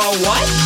what?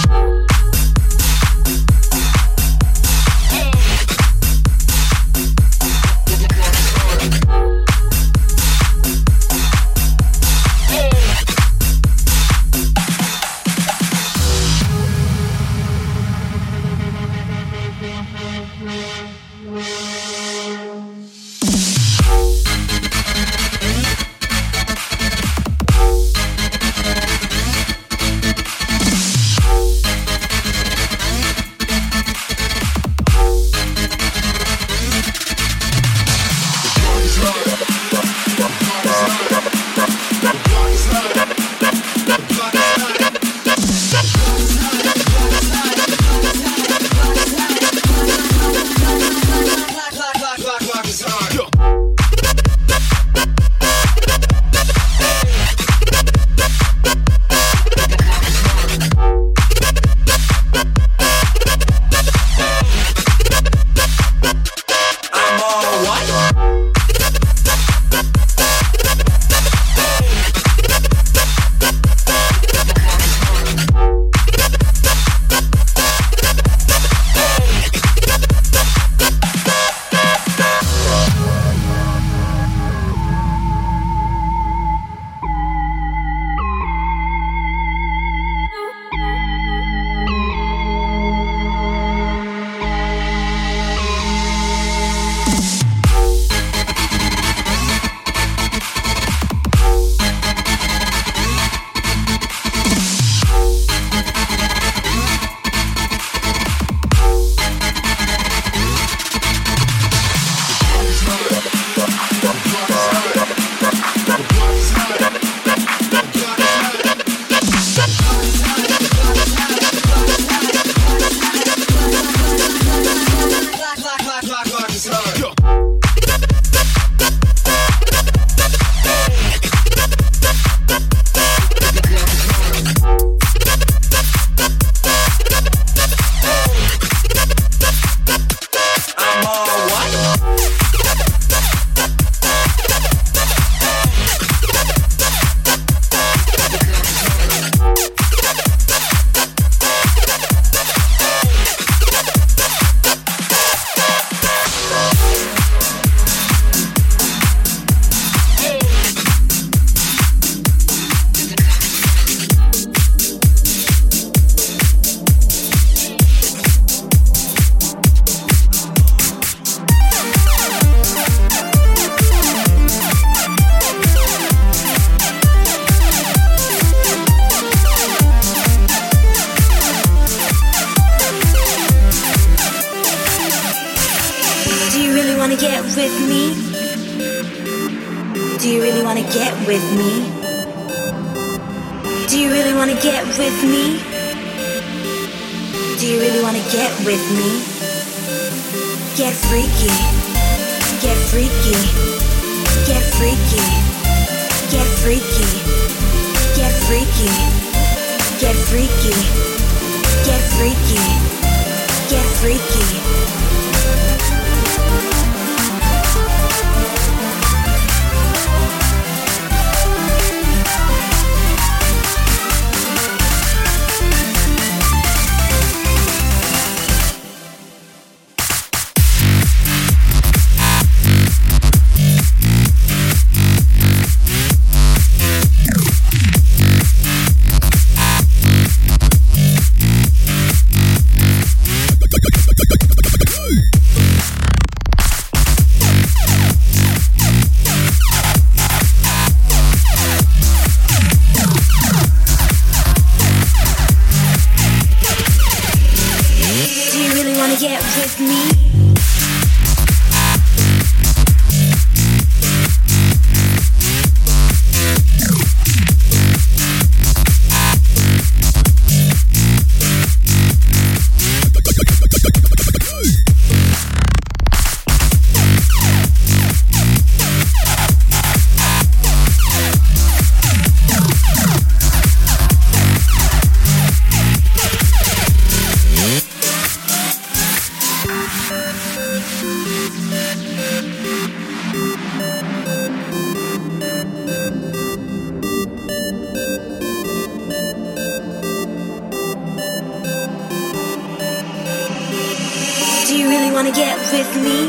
Get with me?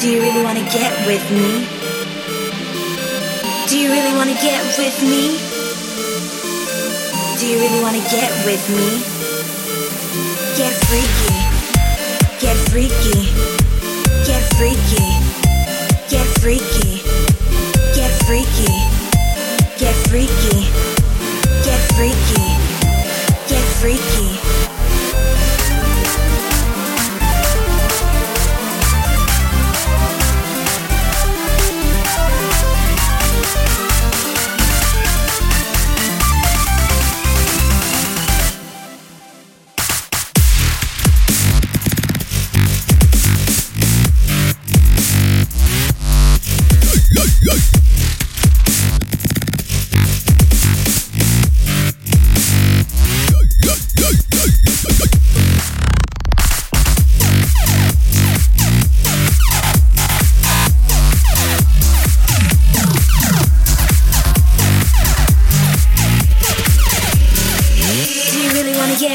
Do you really wanna get with me? Do you really wanna get with me? Do you really wanna get with me? Get freaky, get freaky, get freaky, get freaky, get freaky, get freaky, get freaky, get freaky.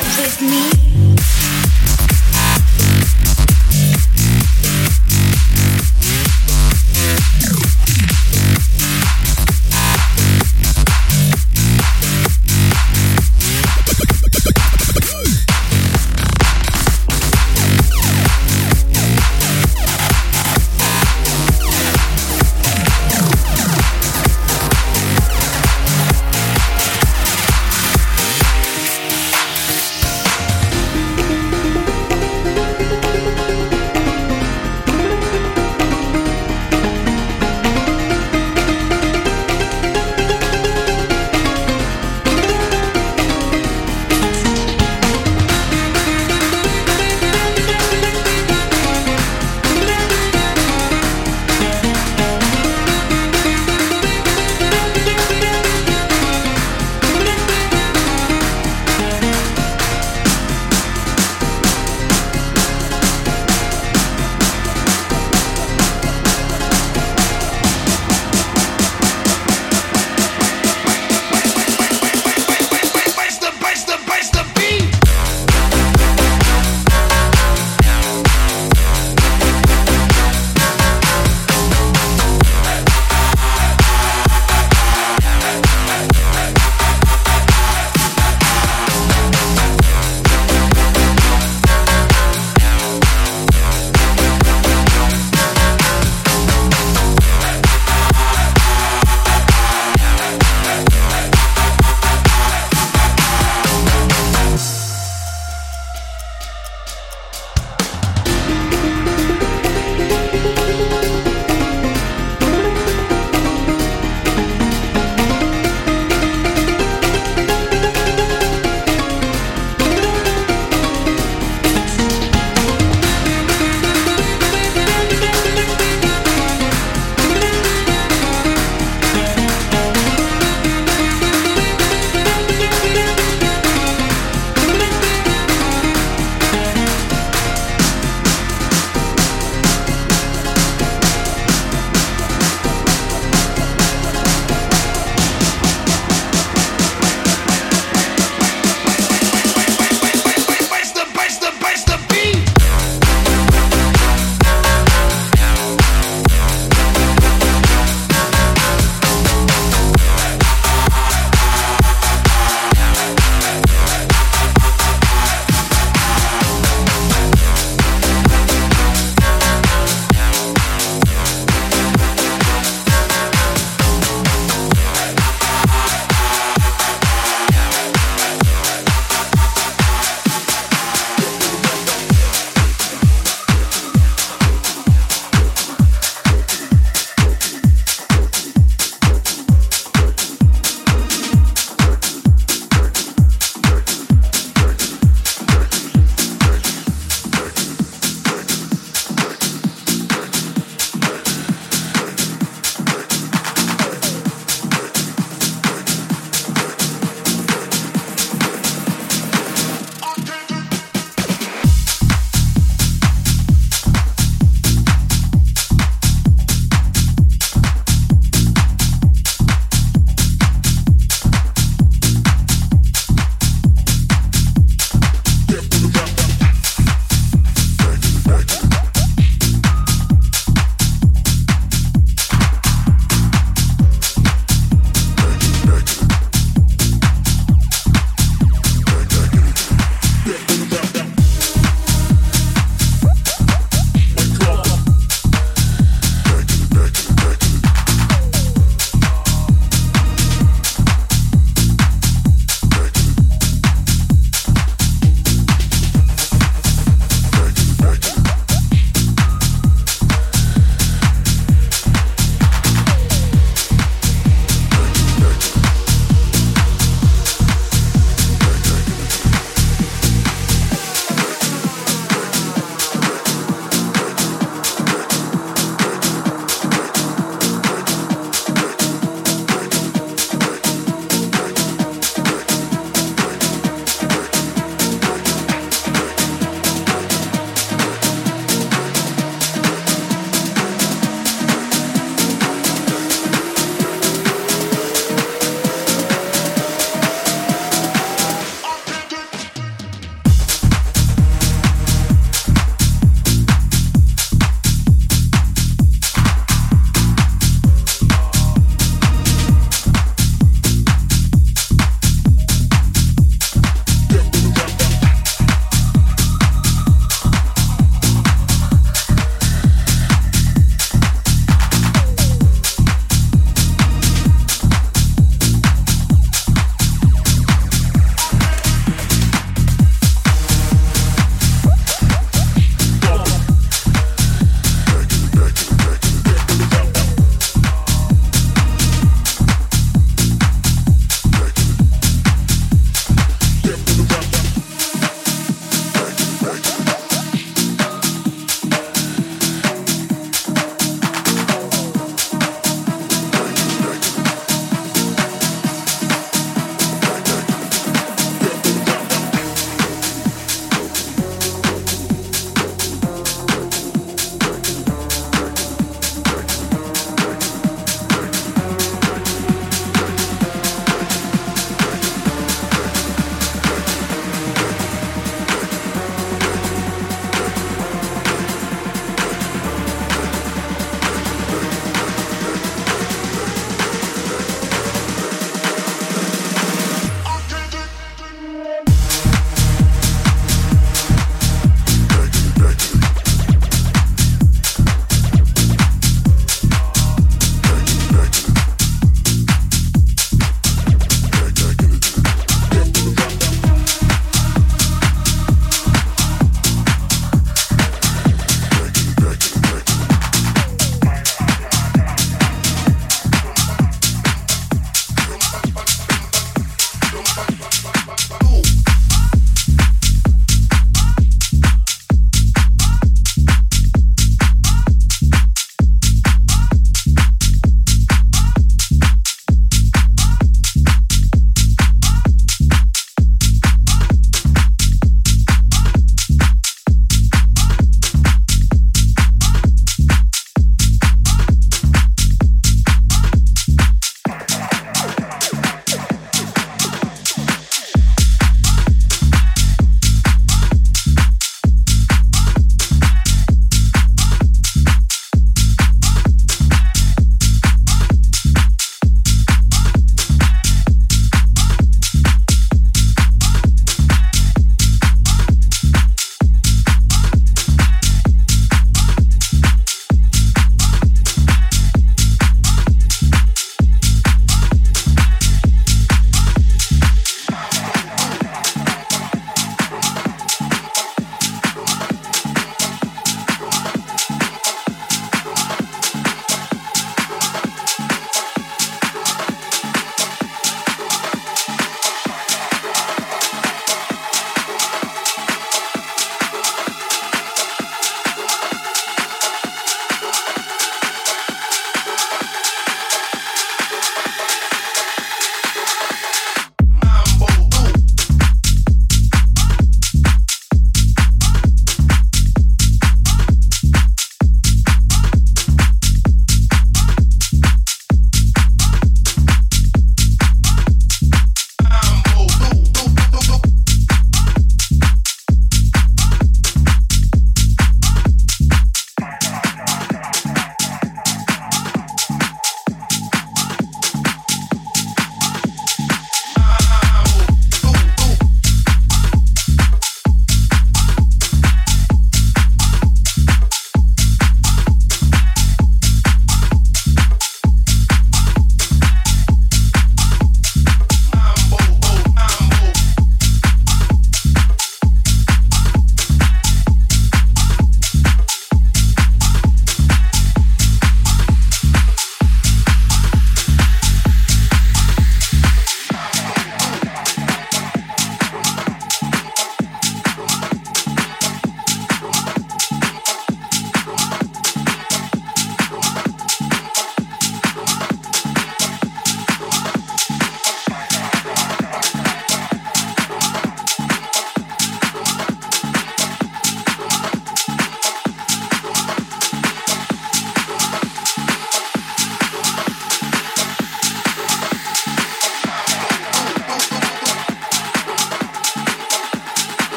with me?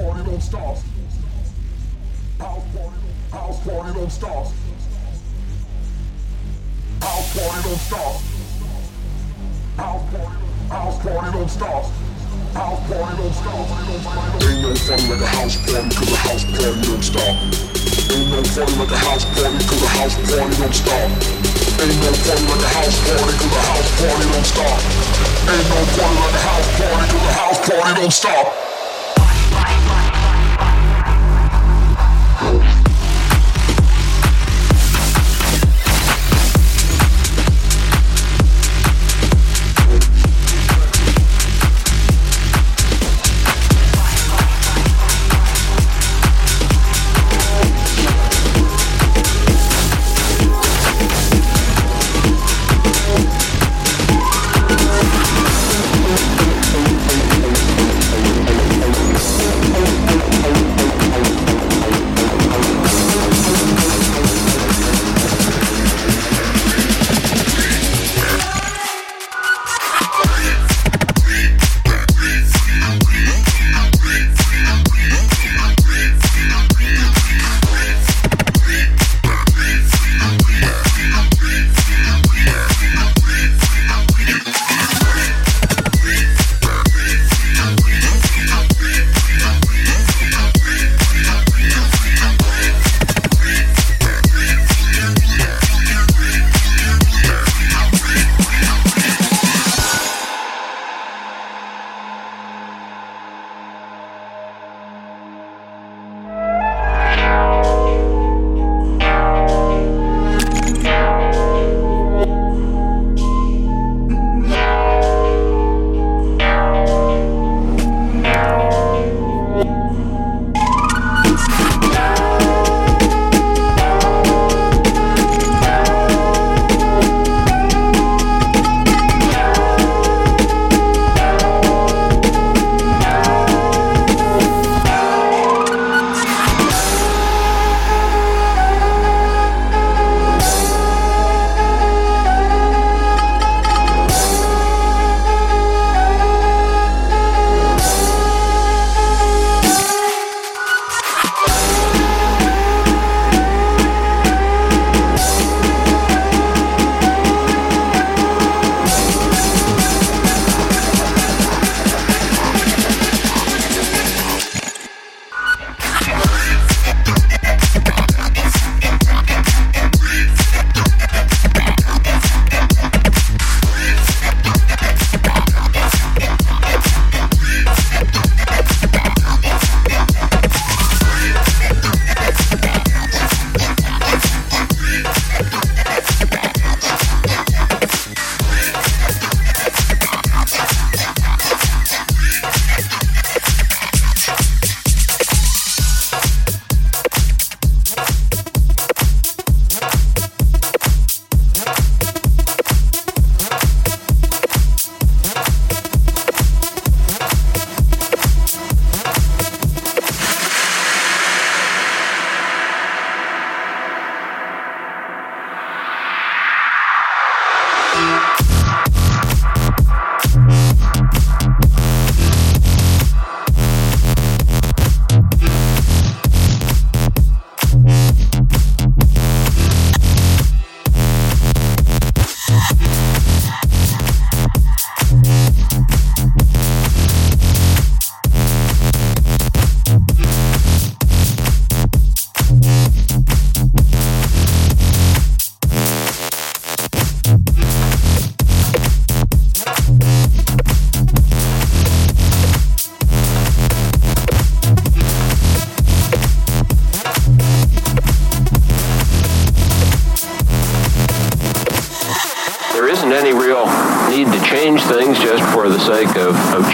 party don't stop. House party, house party don't stop. House party don't stop. House party, house party don't stop. House party don't stop. Ain't no fun like a house party, cause a house party don't stop. Ain't no fun like a house party, cause a house party don't stop. Ain't no fun like a house party, cause a house party don't stop. Ain't no fun like a house party, cause a house party don't stop.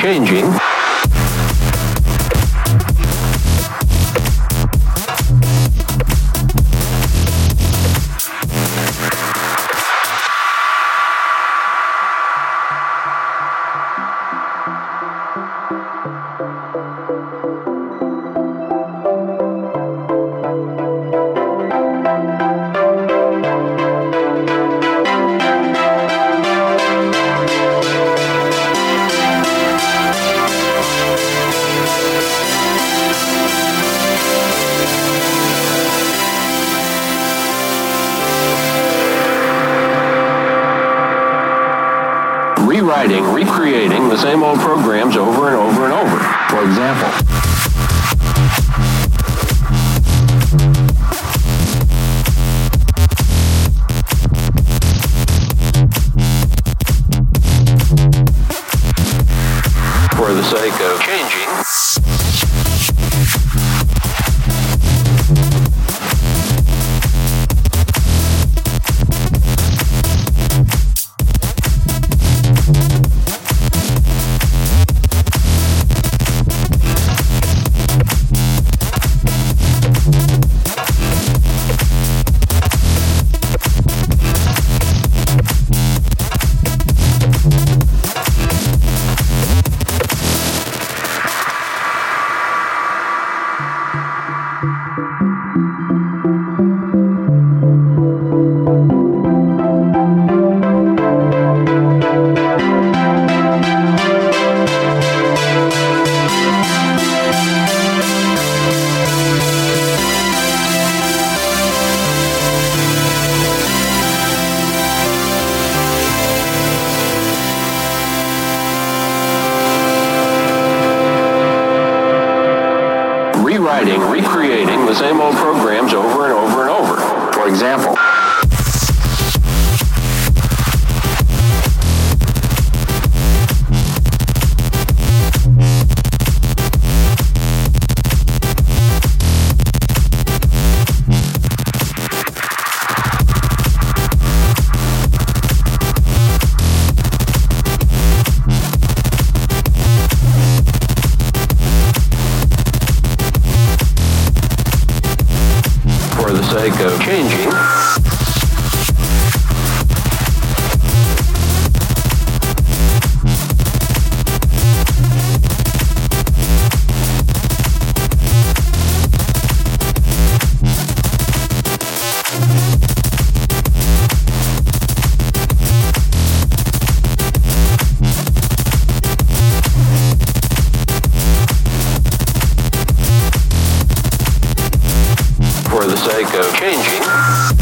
Changing. Rewriting, recreating the same old programs over and over and over. For example, for the sake of changing.